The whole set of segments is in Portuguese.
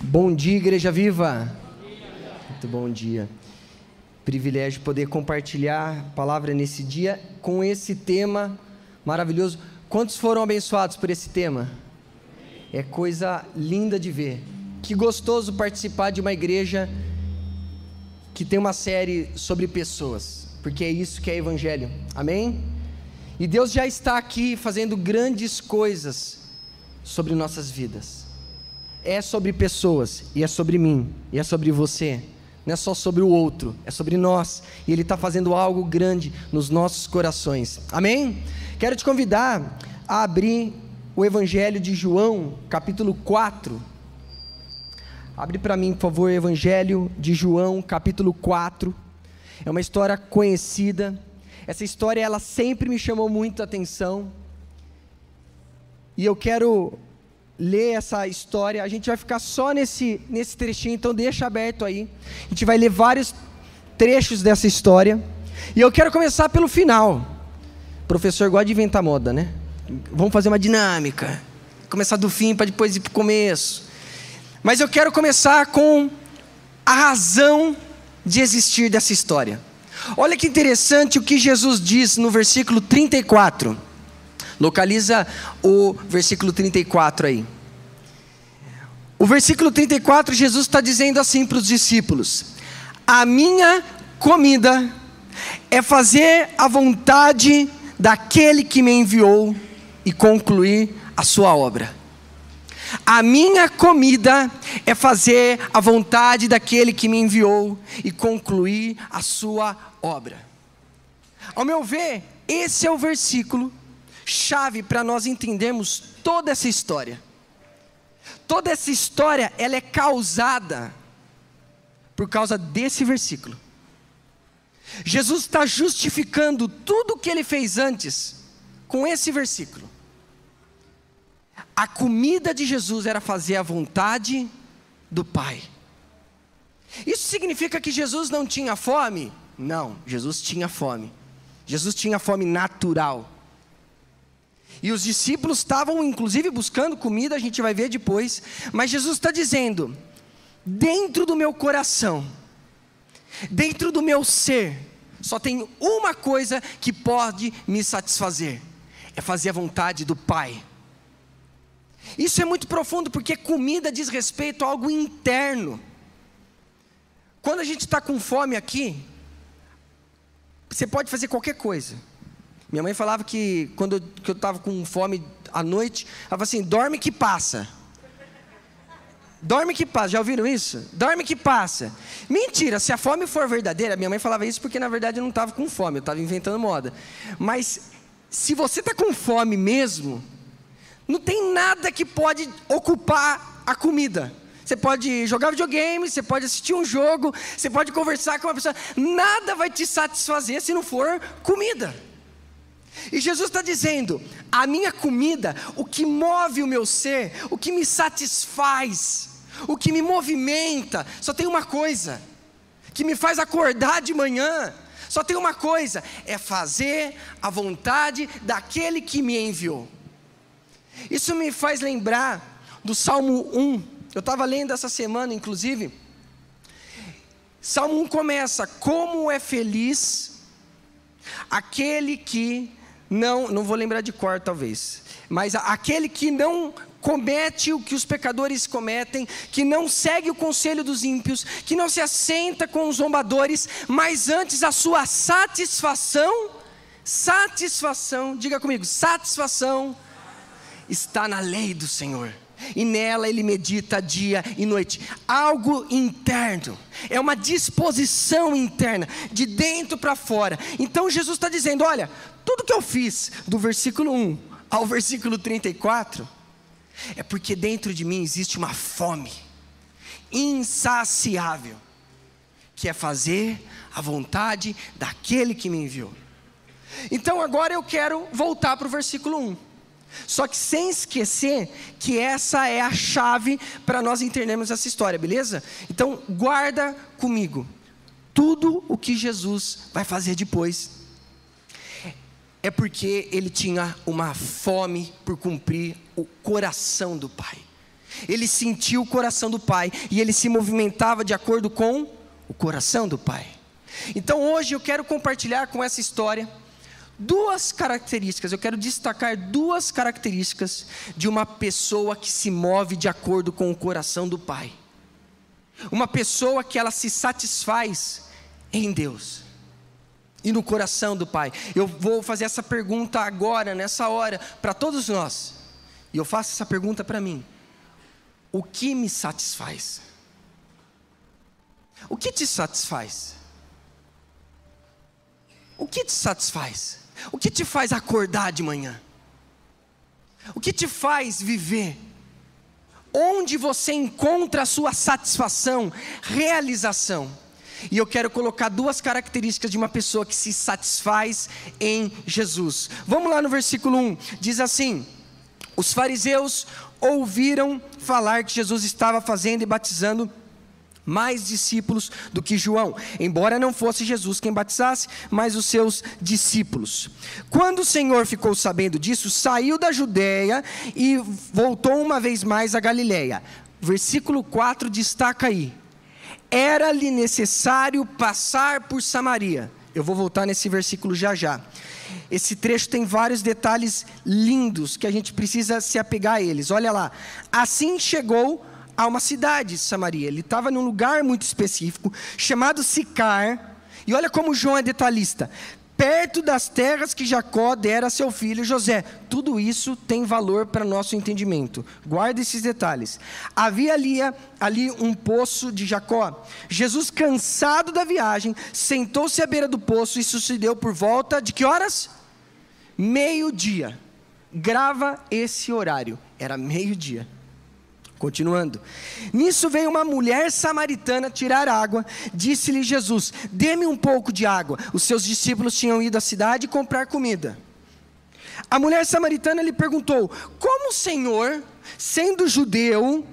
Bom dia, Igreja Viva. Muito bom dia. Privilégio poder compartilhar a palavra nesse dia com esse tema maravilhoso. Quantos foram abençoados por esse tema? É coisa linda de ver. Que gostoso participar de uma igreja que tem uma série sobre pessoas, porque é isso que é evangelho. Amém? E Deus já está aqui fazendo grandes coisas sobre nossas vidas é sobre pessoas, e é sobre mim, e é sobre você. Não é só sobre o outro, é sobre nós. E Ele está fazendo algo grande nos nossos corações. Amém? Quero te convidar a abrir o Evangelho de João, capítulo 4. Abre para mim, por favor, o Evangelho de João, capítulo 4. É uma história conhecida. Essa história ela sempre me chamou muito a atenção. E eu quero ler essa história. A gente vai ficar só nesse, nesse trechinho, então deixa aberto aí. A gente vai ler vários trechos dessa história. E eu quero começar pelo final. O professor gosta de inventar moda, né? Vamos fazer uma dinâmica. Começar do fim para depois ir para o começo. Mas eu quero começar com a razão de existir dessa história. Olha que interessante o que Jesus diz no versículo 34. Localiza o versículo 34 aí. O versículo 34, Jesus está dizendo assim para os discípulos: A minha comida é fazer a vontade daquele que me enviou e concluir a sua obra. A minha comida é fazer a vontade daquele que me enviou e concluir a sua obra. Ao meu ver, esse é o versículo chave para nós entendermos toda essa história. Toda essa história, ela é causada por causa desse versículo. Jesus está justificando tudo o que ele fez antes com esse versículo. A comida de Jesus era fazer a vontade do Pai. Isso significa que Jesus não tinha fome? Não, Jesus tinha fome. Jesus tinha fome natural. E os discípulos estavam, inclusive, buscando comida, a gente vai ver depois. Mas Jesus está dizendo: dentro do meu coração, dentro do meu ser, só tem uma coisa que pode me satisfazer: é fazer a vontade do Pai. Isso é muito profundo, porque comida diz respeito a algo interno. Quando a gente está com fome aqui, você pode fazer qualquer coisa. Minha mãe falava que quando eu estava com fome à noite, ela falava assim: dorme que passa. Dorme que passa, já ouviram isso? Dorme que passa. Mentira, se a fome for verdadeira, minha mãe falava isso porque na verdade eu não estava com fome, eu estava inventando moda. Mas se você está com fome mesmo, não tem nada que pode ocupar a comida. Você pode jogar videogame, você pode assistir um jogo, você pode conversar com uma pessoa, nada vai te satisfazer se não for comida. E Jesus está dizendo: a minha comida, o que move o meu ser, o que me satisfaz, o que me movimenta, só tem uma coisa, que me faz acordar de manhã, só tem uma coisa: é fazer a vontade daquele que me enviou. Isso me faz lembrar do Salmo 1. Eu estava lendo essa semana, inclusive. Salmo 1 começa: Como é feliz aquele que não, não vou lembrar de cor talvez, mas aquele que não comete o que os pecadores cometem, que não segue o conselho dos ímpios, que não se assenta com os zombadores, mas antes a sua satisfação, satisfação, diga comigo, satisfação está na lei do Senhor. E nela ele medita dia e noite. Algo interno, é uma disposição interna, de dentro para fora. Então Jesus está dizendo: olha, tudo que eu fiz, do versículo 1 ao versículo 34, é porque dentro de mim existe uma fome insaciável, que é fazer a vontade daquele que me enviou. Então agora eu quero voltar para o versículo 1. Só que sem esquecer que essa é a chave para nós entendermos essa história, beleza? Então guarda comigo tudo o que Jesus vai fazer depois é porque ele tinha uma fome por cumprir o coração do Pai. Ele sentiu o coração do Pai e ele se movimentava de acordo com o coração do Pai. Então hoje eu quero compartilhar com essa história duas características, eu quero destacar duas características de uma pessoa que se move de acordo com o coração do Pai. Uma pessoa que ela se satisfaz em Deus e no coração do Pai. Eu vou fazer essa pergunta agora, nessa hora, para todos nós. E eu faço essa pergunta para mim: O que me satisfaz? O que te satisfaz? O que te satisfaz? O que te faz acordar de manhã? O que te faz viver? Onde você encontra a sua satisfação, realização? E eu quero colocar duas características de uma pessoa que se satisfaz em Jesus. Vamos lá no versículo 1: diz assim: Os fariseus ouviram falar que Jesus estava fazendo e batizando mais discípulos do que João, embora não fosse Jesus quem batizasse, mas os seus discípulos. Quando o Senhor ficou sabendo disso, saiu da Judéia e voltou uma vez mais a Galiléia. Versículo 4 destaca aí: Era-lhe necessário passar por Samaria. Eu vou voltar nesse versículo já já. Esse trecho tem vários detalhes lindos que a gente precisa se apegar a eles. Olha lá. Assim chegou a uma cidade, Samaria. Ele estava num lugar muito específico, chamado Sicar. E olha como João é detalhista. Perto das terras que Jacó dera a seu filho José. Tudo isso tem valor para nosso entendimento. Guarda esses detalhes. Havia ali, ali um poço de Jacó. Jesus, cansado da viagem, sentou-se à beira do poço e sucedeu por volta de que horas? Meio-dia. Grava esse horário. Era meio-dia. Continuando. Nisso veio uma mulher samaritana tirar água. Disse-lhe Jesus: Dê-me um pouco de água. Os seus discípulos tinham ido à cidade comprar comida. A mulher samaritana lhe perguntou: Como o Senhor, sendo judeu,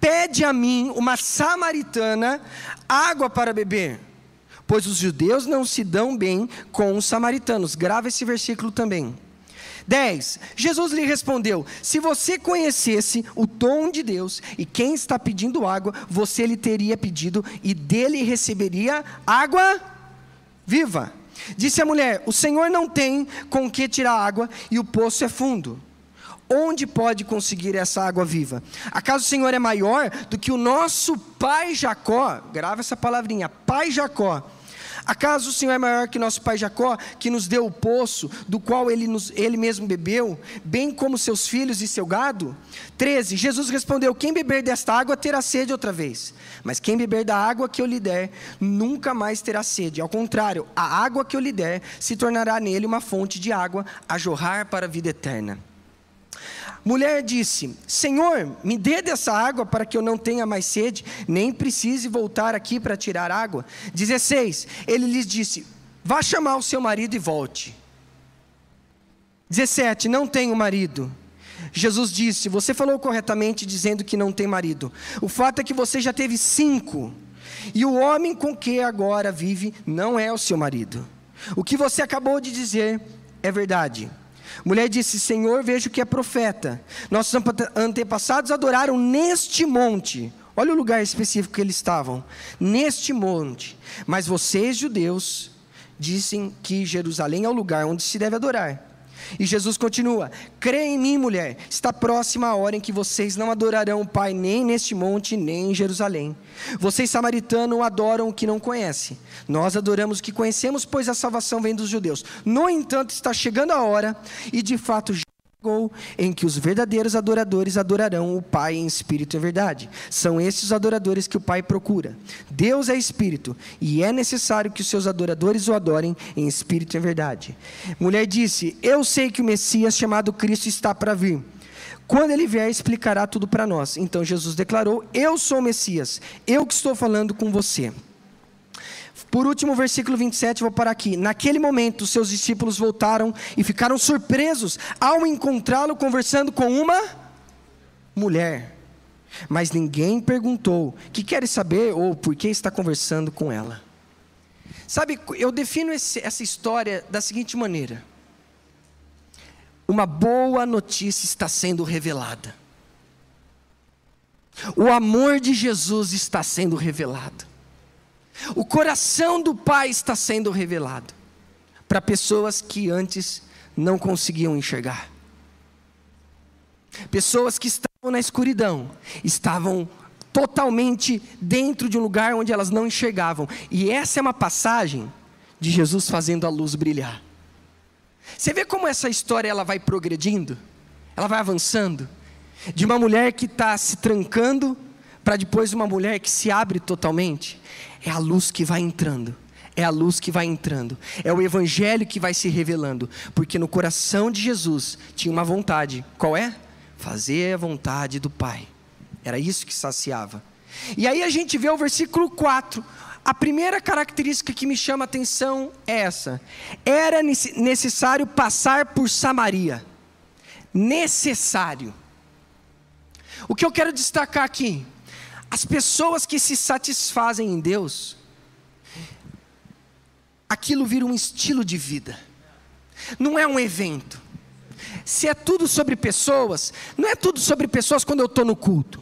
pede a mim, uma samaritana, água para beber? Pois os judeus não se dão bem com os samaritanos. Grava esse versículo também. 10. Jesus lhe respondeu: Se você conhecesse o dom de Deus e quem está pedindo água, você lhe teria pedido e dele receberia água viva. Disse a mulher: O Senhor não tem com que tirar água e o poço é fundo. Onde pode conseguir essa água viva? Acaso o Senhor é maior do que o nosso pai Jacó? Grava essa palavrinha, pai Jacó Acaso o Senhor é maior que nosso pai Jacó, que nos deu o poço, do qual ele, nos, ele mesmo bebeu, bem como seus filhos e seu gado? 13. Jesus respondeu: Quem beber desta água terá sede outra vez, mas quem beber da água que eu lhe der, nunca mais terá sede. Ao contrário, a água que eu lhe der se tornará nele uma fonte de água a jorrar para a vida eterna. Mulher disse: Senhor, me dê dessa água para que eu não tenha mais sede, nem precise voltar aqui para tirar água. 16. Ele lhes disse: Vá chamar o seu marido e volte. 17. Não tenho marido. Jesus disse: Você falou corretamente dizendo que não tem marido. O fato é que você já teve cinco, e o homem com que agora vive não é o seu marido. O que você acabou de dizer é verdade. Mulher disse: Senhor, vejo que é profeta. Nossos antepassados adoraram neste monte. Olha o lugar específico que eles estavam. Neste monte. Mas vocês, judeus, dizem que Jerusalém é o lugar onde se deve adorar. E Jesus continua: Crê em mim, mulher, está próxima a hora em que vocês não adorarão o Pai nem neste monte, nem em Jerusalém. Vocês, samaritanos, adoram o que não conhecem. Nós adoramos o que conhecemos, pois a salvação vem dos judeus. No entanto, está chegando a hora, e de fato chegou, em que os verdadeiros adoradores adorarão o Pai em espírito e verdade. São esses os adoradores que o Pai procura. Deus é espírito, e é necessário que os seus adoradores o adorem em espírito e verdade. Mulher disse: Eu sei que o Messias chamado Cristo está para vir. Quando ele vier, explicará tudo para nós. Então Jesus declarou: Eu sou o Messias, eu que estou falando com você. Por último, versículo 27, vou parar aqui. Naquele momento, seus discípulos voltaram e ficaram surpresos ao encontrá-lo conversando com uma mulher. Mas ninguém perguntou: que quer saber ou por que está conversando com ela? Sabe, eu defino esse, essa história da seguinte maneira: uma boa notícia está sendo revelada. O amor de Jesus está sendo revelado. O coração do Pai está sendo revelado para pessoas que antes não conseguiam enxergar. Pessoas que estavam na escuridão, estavam totalmente dentro de um lugar onde elas não enxergavam. E essa é uma passagem de Jesus fazendo a luz brilhar. Você vê como essa história ela vai progredindo, ela vai avançando, de uma mulher que está se trancando para depois uma mulher que se abre totalmente. É a luz que vai entrando. É a luz que vai entrando, é o evangelho que vai se revelando, porque no coração de Jesus tinha uma vontade. Qual é? Fazer a vontade do Pai. Era isso que saciava. E aí a gente vê o versículo 4. A primeira característica que me chama a atenção é essa: era necessário passar por Samaria. Necessário. O que eu quero destacar aqui? As pessoas que se satisfazem em Deus, aquilo vira um estilo de vida, não é um evento. Se é tudo sobre pessoas, não é tudo sobre pessoas quando eu estou no culto,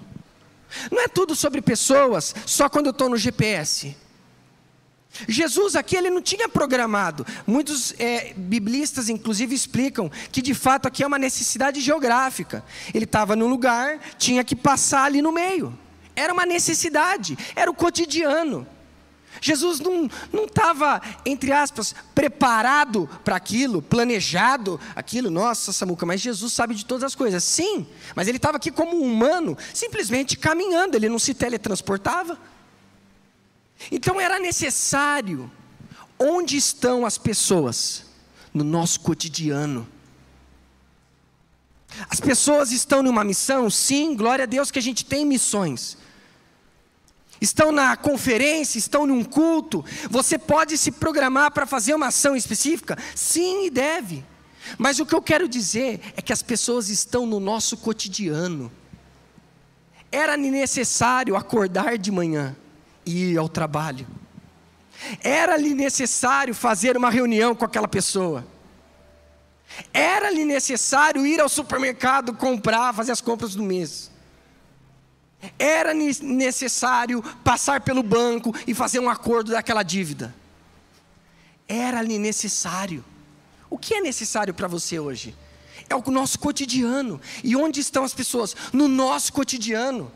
não é tudo sobre pessoas só quando eu estou no GPS. Jesus aqui ele não tinha programado. Muitos é, biblistas, inclusive, explicam que de fato aqui é uma necessidade geográfica. Ele estava num lugar, tinha que passar ali no meio. Era uma necessidade, era o cotidiano. Jesus não estava, entre aspas, preparado para aquilo, planejado aquilo. Nossa, Samuca, mas Jesus sabe de todas as coisas. Sim, mas ele estava aqui como um humano, simplesmente caminhando, ele não se teletransportava. Então era necessário. Onde estão as pessoas? No nosso cotidiano. As pessoas estão numa missão? Sim, glória a Deus que a gente tem missões estão na conferência, estão num culto, você pode se programar para fazer uma ação específica? Sim, e deve. Mas o que eu quero dizer é que as pessoas estão no nosso cotidiano. Era necessário acordar de manhã e ir ao trabalho. Era-lhe necessário fazer uma reunião com aquela pessoa. Era-lhe necessário ir ao supermercado comprar, fazer as compras do mês. Era necessário passar pelo banco e fazer um acordo daquela dívida. Era-lhe necessário. O que é necessário para você hoje? É o nosso cotidiano. E onde estão as pessoas? No nosso cotidiano.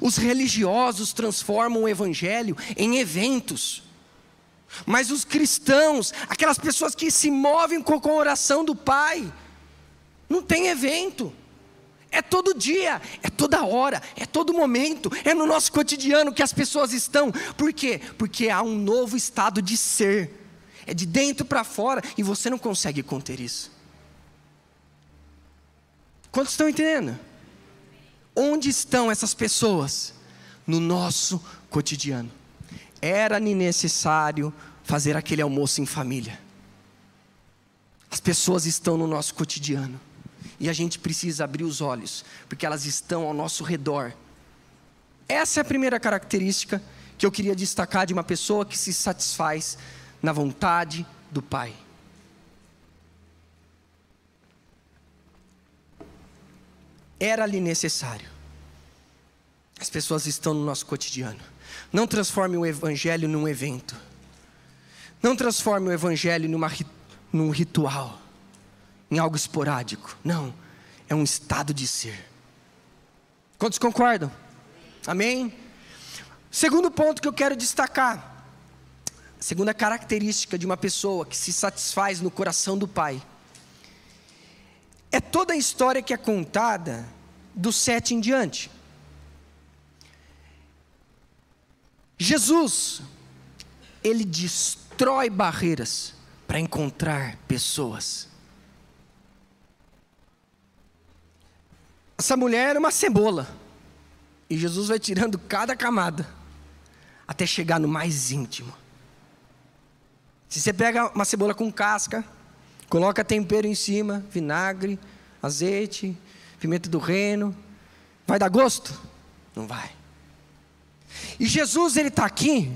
Os religiosos transformam o evangelho em eventos. Mas os cristãos, aquelas pessoas que se movem com a oração do Pai, não tem evento. É todo dia, é toda hora, é todo momento, é no nosso cotidiano que as pessoas estão. Por quê? Porque há um novo estado de ser. É de dentro para fora e você não consegue conter isso. Quantos estão entendendo? Onde estão essas pessoas? No nosso cotidiano. Era necessário fazer aquele almoço em família. As pessoas estão no nosso cotidiano. E a gente precisa abrir os olhos, porque elas estão ao nosso redor. Essa é a primeira característica que eu queria destacar de uma pessoa que se satisfaz na vontade do Pai. Era-lhe necessário. As pessoas estão no nosso cotidiano. Não transforme o Evangelho num evento. Não transforme o Evangelho numa, num ritual em algo esporádico. Não, é um estado de ser. Quantos concordam? Amém? Segundo ponto que eu quero destacar, segunda característica de uma pessoa que se satisfaz no coração do Pai, é toda a história que é contada do sete em diante. Jesus, ele destrói barreiras para encontrar pessoas. Essa mulher era uma cebola. E Jesus vai tirando cada camada até chegar no mais íntimo. Se você pega uma cebola com casca, coloca tempero em cima, vinagre, azeite, pimenta do reino, vai dar gosto? Não vai. E Jesus ele está aqui,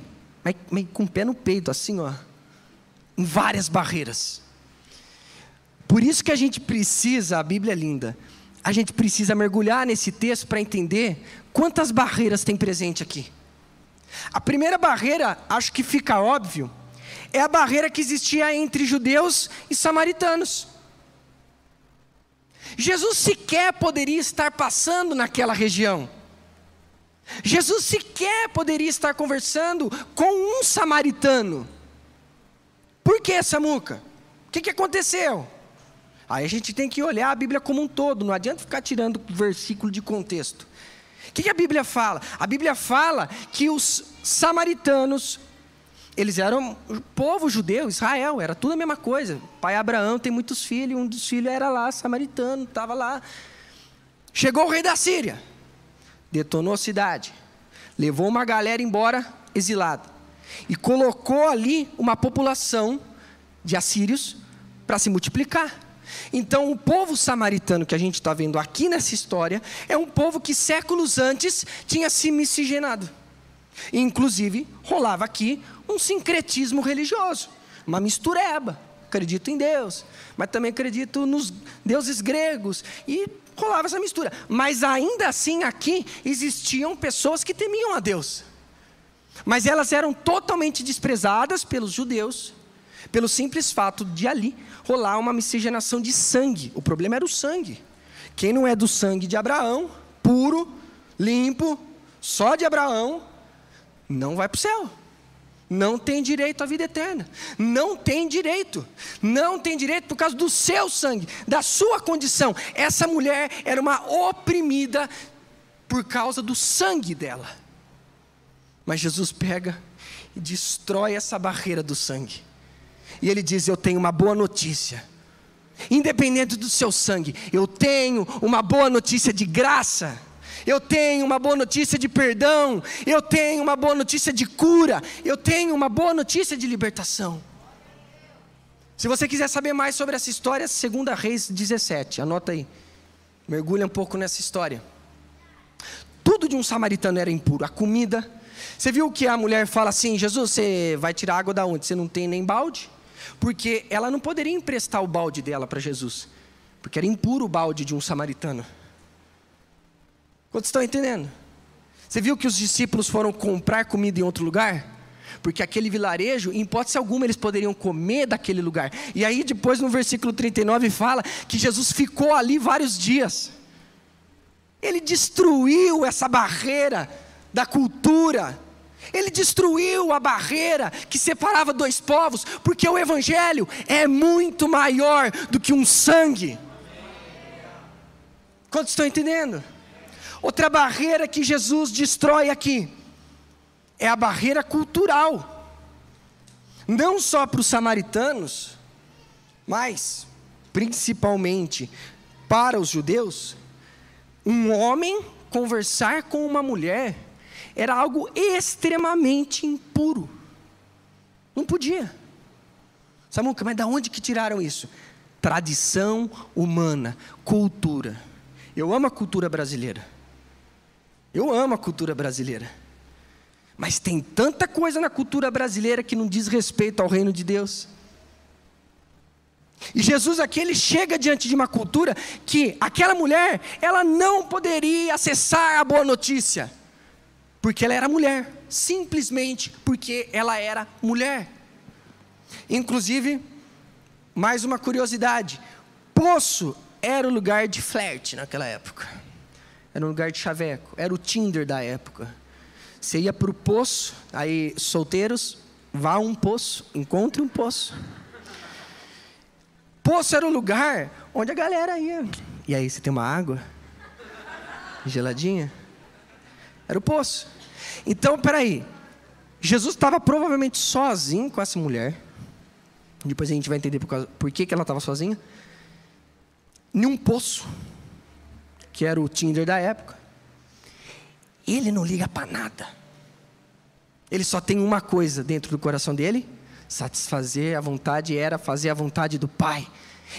meio com o pé no peito, assim, ó, em várias barreiras. Por isso que a gente precisa, a Bíblia é linda, a gente precisa mergulhar nesse texto para entender quantas barreiras tem presente aqui. A primeira barreira, acho que fica óbvio, é a barreira que existia entre judeus e samaritanos. Jesus sequer poderia estar passando naquela região. Jesus sequer poderia estar conversando com um samaritano. Por que, Samuca? O que, que aconteceu? Aí a gente tem que olhar a Bíblia como um todo, não adianta ficar tirando versículo de contexto. O que, que a Bíblia fala? A Bíblia fala que os samaritanos, eles eram povo judeu, Israel, era tudo a mesma coisa. Pai Abraão tem muitos filhos, um dos filhos era lá, samaritano, estava lá. Chegou o rei da Síria, detonou a cidade, levou uma galera embora exilada e colocou ali uma população de assírios para se multiplicar. Então, o povo samaritano que a gente está vendo aqui nessa história é um povo que séculos antes tinha se miscigenado. Inclusive, rolava aqui um sincretismo religioso, uma mistureba. Acredito em Deus, mas também acredito nos deuses gregos. E rolava essa mistura. Mas ainda assim, aqui existiam pessoas que temiam a Deus. Mas elas eram totalmente desprezadas pelos judeus, pelo simples fato de ali rolar uma miscigenação de sangue. O problema era o sangue. Quem não é do sangue de Abraão, puro, limpo, só de Abraão, não vai para o céu. Não tem direito à vida eterna. Não tem direito. Não tem direito por causa do seu sangue, da sua condição. Essa mulher era uma oprimida por causa do sangue dela. Mas Jesus pega e destrói essa barreira do sangue. E ele diz: Eu tenho uma boa notícia. Independente do seu sangue, eu tenho uma boa notícia de graça eu tenho uma boa notícia de perdão, eu tenho uma boa notícia de cura, eu tenho uma boa notícia de libertação. Se você quiser saber mais sobre essa história, 2 Reis 17, anota aí. Mergulha um pouco nessa história. Tudo de um samaritano era impuro, a comida. Você viu que a mulher fala assim: Jesus, você vai tirar água da onde? Você não tem nem balde? Porque ela não poderia emprestar o balde dela para Jesus, porque era impuro o balde de um samaritano. Quantos estão entendendo? Você viu que os discípulos foram comprar comida em outro lugar? Porque aquele vilarejo, em hipótese alguma, eles poderiam comer daquele lugar. E aí, depois, no versículo 39, fala que Jesus ficou ali vários dias. Ele destruiu essa barreira da cultura. Ele destruiu a barreira que separava dois povos, porque o Evangelho é muito maior do que um sangue. Quantos estão entendendo? Outra barreira que Jesus destrói aqui é a barreira cultural. Não só para os samaritanos, mas principalmente para os judeus, um homem conversar com uma mulher era algo extremamente impuro. Não podia. Samuca, mas da onde que tiraram isso? Tradição humana, cultura. Eu amo a cultura brasileira. Eu amo a cultura brasileira. Mas tem tanta coisa na cultura brasileira que não diz respeito ao reino de Deus. E Jesus aqui ele chega diante de uma cultura que aquela mulher, ela não poderia acessar a boa notícia, porque ela era mulher, simplesmente porque ela era mulher. Inclusive, mais uma curiosidade: poço era o lugar de flerte naquela época. Era um lugar de chaveco, era o Tinder da época. Você ia para o poço, aí solteiros, vá a um poço, encontre um poço. Poço era o lugar onde a galera ia. E aí, você tem uma água? Geladinha? Era o poço. Então, peraí. Jesus estava provavelmente sozinho com essa mulher. Depois a gente vai entender por, causa, por que, que ela estava sozinha. Em um poço que era o Tinder da época, ele não liga para nada. Ele só tem uma coisa dentro do coração dele: satisfazer a vontade era fazer a vontade do Pai.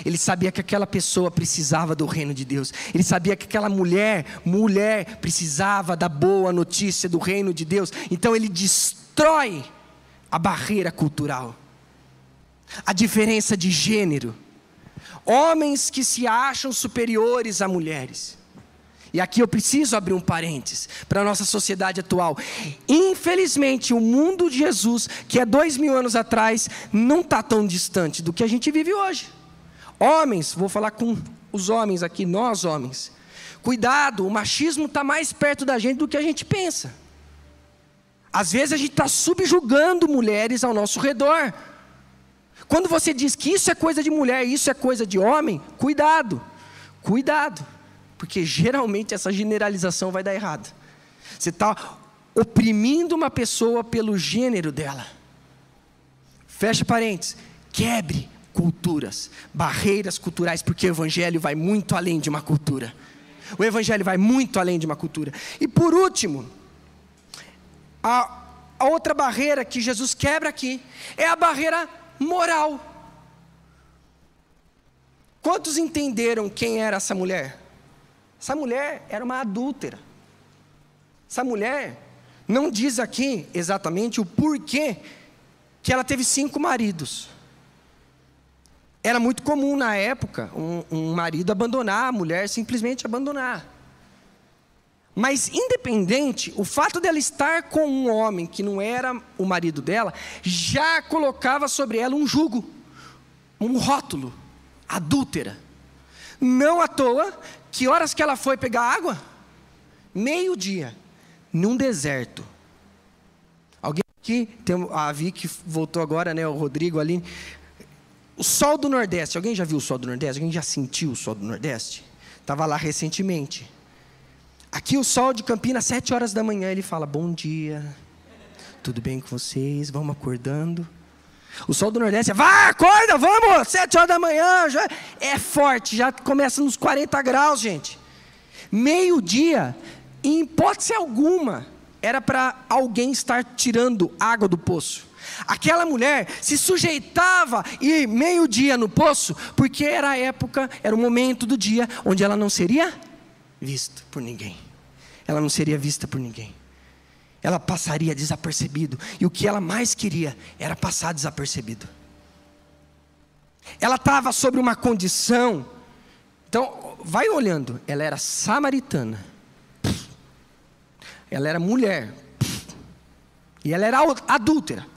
Ele sabia que aquela pessoa precisava do reino de Deus. Ele sabia que aquela mulher, mulher, precisava da boa notícia do reino de Deus. Então ele destrói a barreira cultural, a diferença de gênero. Homens que se acham superiores a mulheres. E aqui eu preciso abrir um parênteses para a nossa sociedade atual. Infelizmente, o mundo de Jesus, que é dois mil anos atrás, não está tão distante do que a gente vive hoje. Homens, vou falar com os homens aqui, nós homens. Cuidado, o machismo está mais perto da gente do que a gente pensa. Às vezes a gente está subjugando mulheres ao nosso redor. Quando você diz que isso é coisa de mulher, isso é coisa de homem, cuidado, cuidado. Porque geralmente essa generalização vai dar errado. Você está oprimindo uma pessoa pelo gênero dela. Fecha parênteses. Quebre culturas, barreiras culturais, porque o Evangelho vai muito além de uma cultura. O Evangelho vai muito além de uma cultura. E por último, a, a outra barreira que Jesus quebra aqui é a barreira moral. Quantos entenderam quem era essa mulher? Essa mulher era uma adúltera. Essa mulher não diz aqui exatamente o porquê que ela teve cinco maridos. Era muito comum na época um, um marido abandonar a mulher, simplesmente abandonar. Mas, independente, o fato dela estar com um homem que não era o marido dela, já colocava sobre ela um jugo, um rótulo, adúltera. Não à toa que horas que ela foi pegar água? Meio-dia, num deserto. Alguém aqui, tem a Vicky voltou agora, né? O Rodrigo ali. O sol do Nordeste, alguém já viu o sol do Nordeste? Alguém já sentiu o sol do Nordeste? Estava lá recentemente. Aqui o sol de Campinas, sete horas da manhã, ele fala: Bom dia, tudo bem com vocês? Vamos acordando. O sol do Nordeste é, vai, acorda, vamos, sete horas da manhã, já é forte, já começa nos 40 graus, gente. Meio-dia, em hipótese alguma, era para alguém estar tirando água do poço. Aquela mulher se sujeitava e meio-dia no poço, porque era a época, era o momento do dia onde ela não seria vista por ninguém. Ela não seria vista por ninguém ela passaria desapercebido. E o que ela mais queria era passar desapercebido. Ela estava sobre uma condição. Então, vai olhando. Ela era samaritana. Ela era mulher. E ela era adúltera.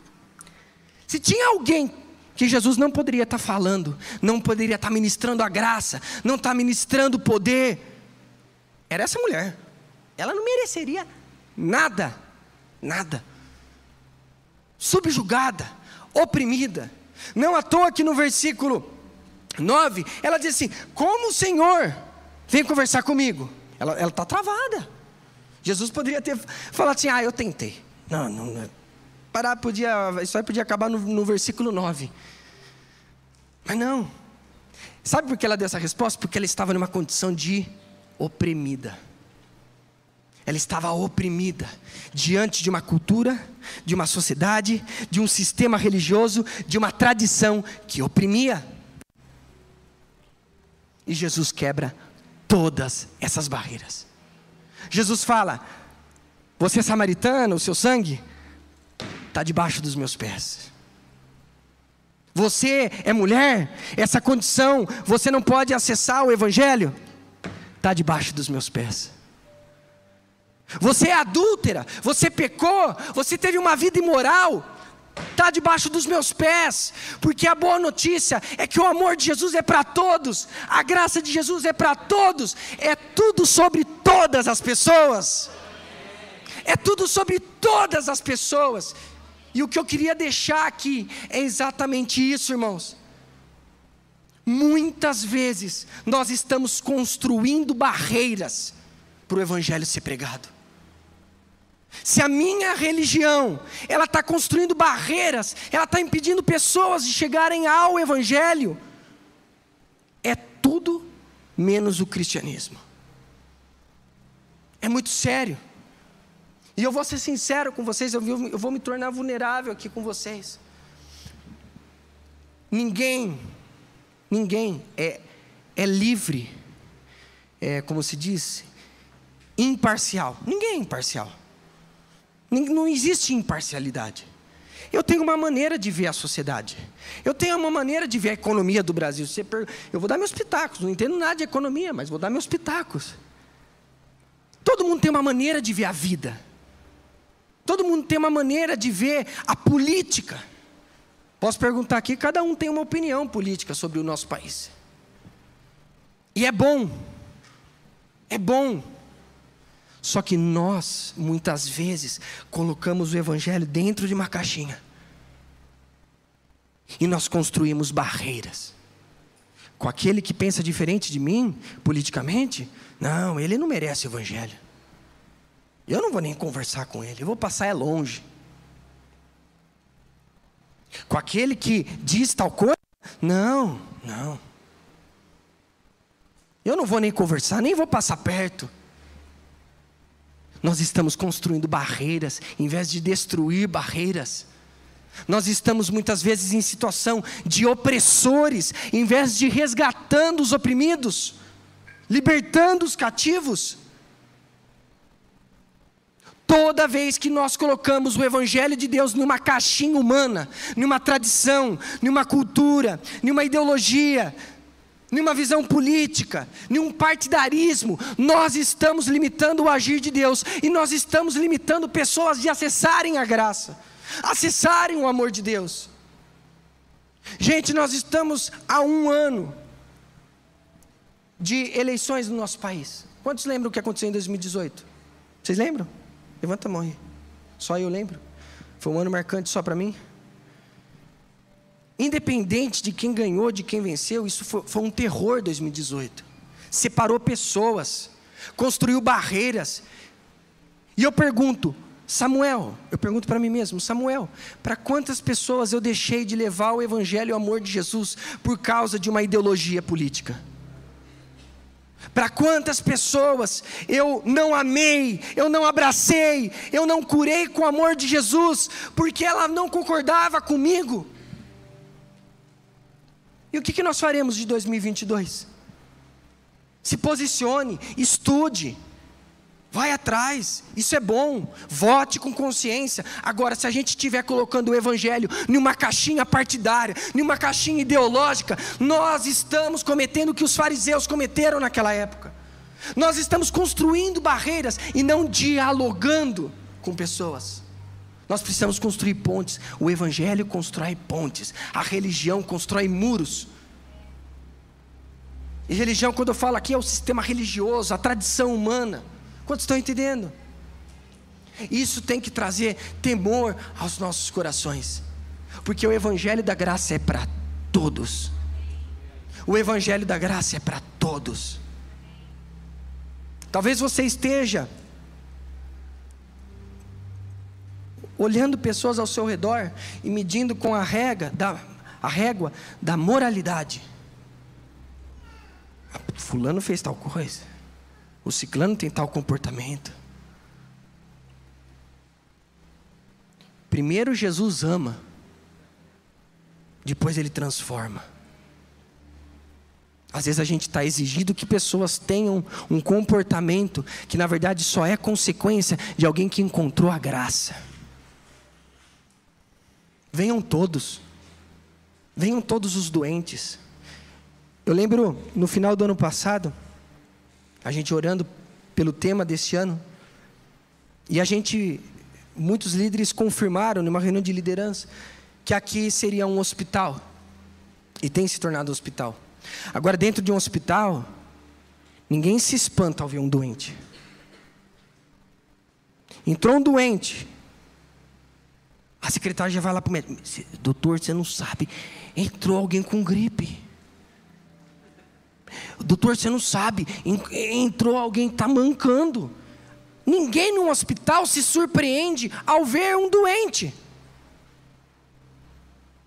Se tinha alguém que Jesus não poderia estar falando, não poderia estar ministrando a graça, não estar ministrando o poder, era essa mulher. Ela não mereceria nada Nada. Subjugada, oprimida. Não à toa que no versículo 9, ela diz assim: Como o Senhor vem conversar comigo? Ela está travada. Jesus poderia ter falado assim: Ah, eu tentei. Não, não. Parar, podia, isso aí podia acabar no, no versículo 9. Mas não. Sabe por que ela deu essa resposta? Porque ela estava numa condição de oprimida ela estava oprimida diante de uma cultura, de uma sociedade, de um sistema religioso, de uma tradição que oprimia. E Jesus quebra todas essas barreiras. Jesus fala: Você é samaritano, o seu sangue está debaixo dos meus pés. Você é mulher, essa condição, você não pode acessar o Evangelho, está debaixo dos meus pés. Você é adúltera, você pecou, você teve uma vida imoral, está debaixo dos meus pés, porque a boa notícia é que o amor de Jesus é para todos, a graça de Jesus é para todos, é tudo sobre todas as pessoas, é tudo sobre todas as pessoas, e o que eu queria deixar aqui é exatamente isso, irmãos. Muitas vezes nós estamos construindo barreiras para o Evangelho ser pregado. Se a minha religião, ela está construindo barreiras, ela está impedindo pessoas de chegarem ao Evangelho, é tudo menos o cristianismo. É muito sério. E eu vou ser sincero com vocês, eu vou, me tornar vulnerável aqui com vocês. Ninguém, ninguém é, é livre, é como se diz, imparcial. Ninguém é imparcial. Não existe imparcialidade. Eu tenho uma maneira de ver a sociedade. Eu tenho uma maneira de ver a economia do Brasil. Eu vou dar meus pitacos. Não entendo nada de economia, mas vou dar meus pitacos. Todo mundo tem uma maneira de ver a vida. Todo mundo tem uma maneira de ver a política. Posso perguntar aqui, cada um tem uma opinião política sobre o nosso país. E é bom. É bom. Só que nós, muitas vezes, colocamos o Evangelho dentro de uma caixinha. E nós construímos barreiras. Com aquele que pensa diferente de mim, politicamente, não, ele não merece o Evangelho. Eu não vou nem conversar com ele, eu vou passar é longe. Com aquele que diz tal coisa, não, não. Eu não vou nem conversar, nem vou passar perto. Nós estamos construindo barreiras, em vez de destruir barreiras. Nós estamos muitas vezes em situação de opressores, em vez de resgatando os oprimidos, libertando os cativos. Toda vez que nós colocamos o Evangelho de Deus numa caixinha humana, numa tradição, numa cultura, numa ideologia, numa visão política, num partidarismo, nós estamos limitando o agir de Deus e nós estamos limitando pessoas de acessarem a graça, acessarem o amor de Deus. Gente, nós estamos há um ano de eleições no nosso país. Quantos lembram o que aconteceu em 2018? Vocês lembram? Levanta a mão aí. Só eu lembro. Foi um ano marcante só para mim. Independente de quem ganhou, de quem venceu, isso foi, foi um terror 2018. Separou pessoas, construiu barreiras. E eu pergunto, Samuel, eu pergunto para mim mesmo, Samuel, para quantas pessoas eu deixei de levar o evangelho e o amor de Jesus por causa de uma ideologia política? Para quantas pessoas eu não amei, eu não abracei, eu não curei com o amor de Jesus, porque ela não concordava comigo? E o que, que nós faremos de 2022? Se posicione, estude, vai atrás, isso é bom, vote com consciência. Agora, se a gente estiver colocando o Evangelho numa caixinha partidária, numa caixinha ideológica, nós estamos cometendo o que os fariseus cometeram naquela época. Nós estamos construindo barreiras e não dialogando com pessoas. Nós precisamos construir pontes. O Evangelho constrói pontes. A religião constrói muros. E religião, quando eu falo aqui, é o sistema religioso, a tradição humana. Quantos estão entendendo? Isso tem que trazer temor aos nossos corações. Porque o Evangelho da graça é para todos. O Evangelho da graça é para todos. Talvez você esteja olhando pessoas ao seu redor e medindo com a régua da, a régua da moralidade. Ah, fulano fez tal coisa. O ciclano tem tal comportamento. Primeiro Jesus ama, depois ele transforma. Às vezes a gente está exigindo que pessoas tenham um comportamento que na verdade só é consequência de alguém que encontrou a graça. Venham todos. Venham todos os doentes. Eu lembro no final do ano passado, a gente orando pelo tema desse ano, e a gente, muitos líderes confirmaram numa reunião de liderança, que aqui seria um hospital, e tem se tornado um hospital. Agora, dentro de um hospital, ninguém se espanta ao ver um doente. Entrou um doente, a secretária já vai lá para o médico: Doutor, você não sabe, entrou alguém com gripe. Doutor, você não sabe, entrou alguém está mancando. Ninguém no hospital se surpreende ao ver um doente.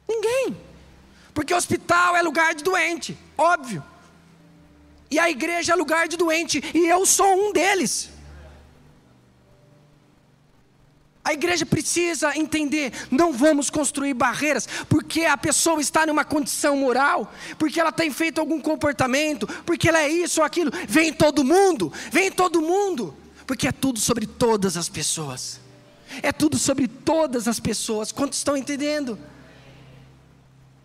Ninguém. Porque hospital é lugar de doente, óbvio. E a igreja é lugar de doente, e eu sou um deles. A igreja precisa entender: não vamos construir barreiras, porque a pessoa está numa condição moral, porque ela tem feito algum comportamento, porque ela é isso ou aquilo. Vem todo mundo, vem todo mundo, porque é tudo sobre todas as pessoas. É tudo sobre todas as pessoas. Quantos estão entendendo?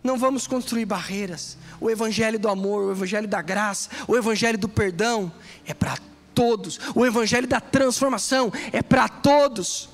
Não vamos construir barreiras. O evangelho do amor, o evangelho da graça, o evangelho do perdão é para todos. O evangelho da transformação é para todos.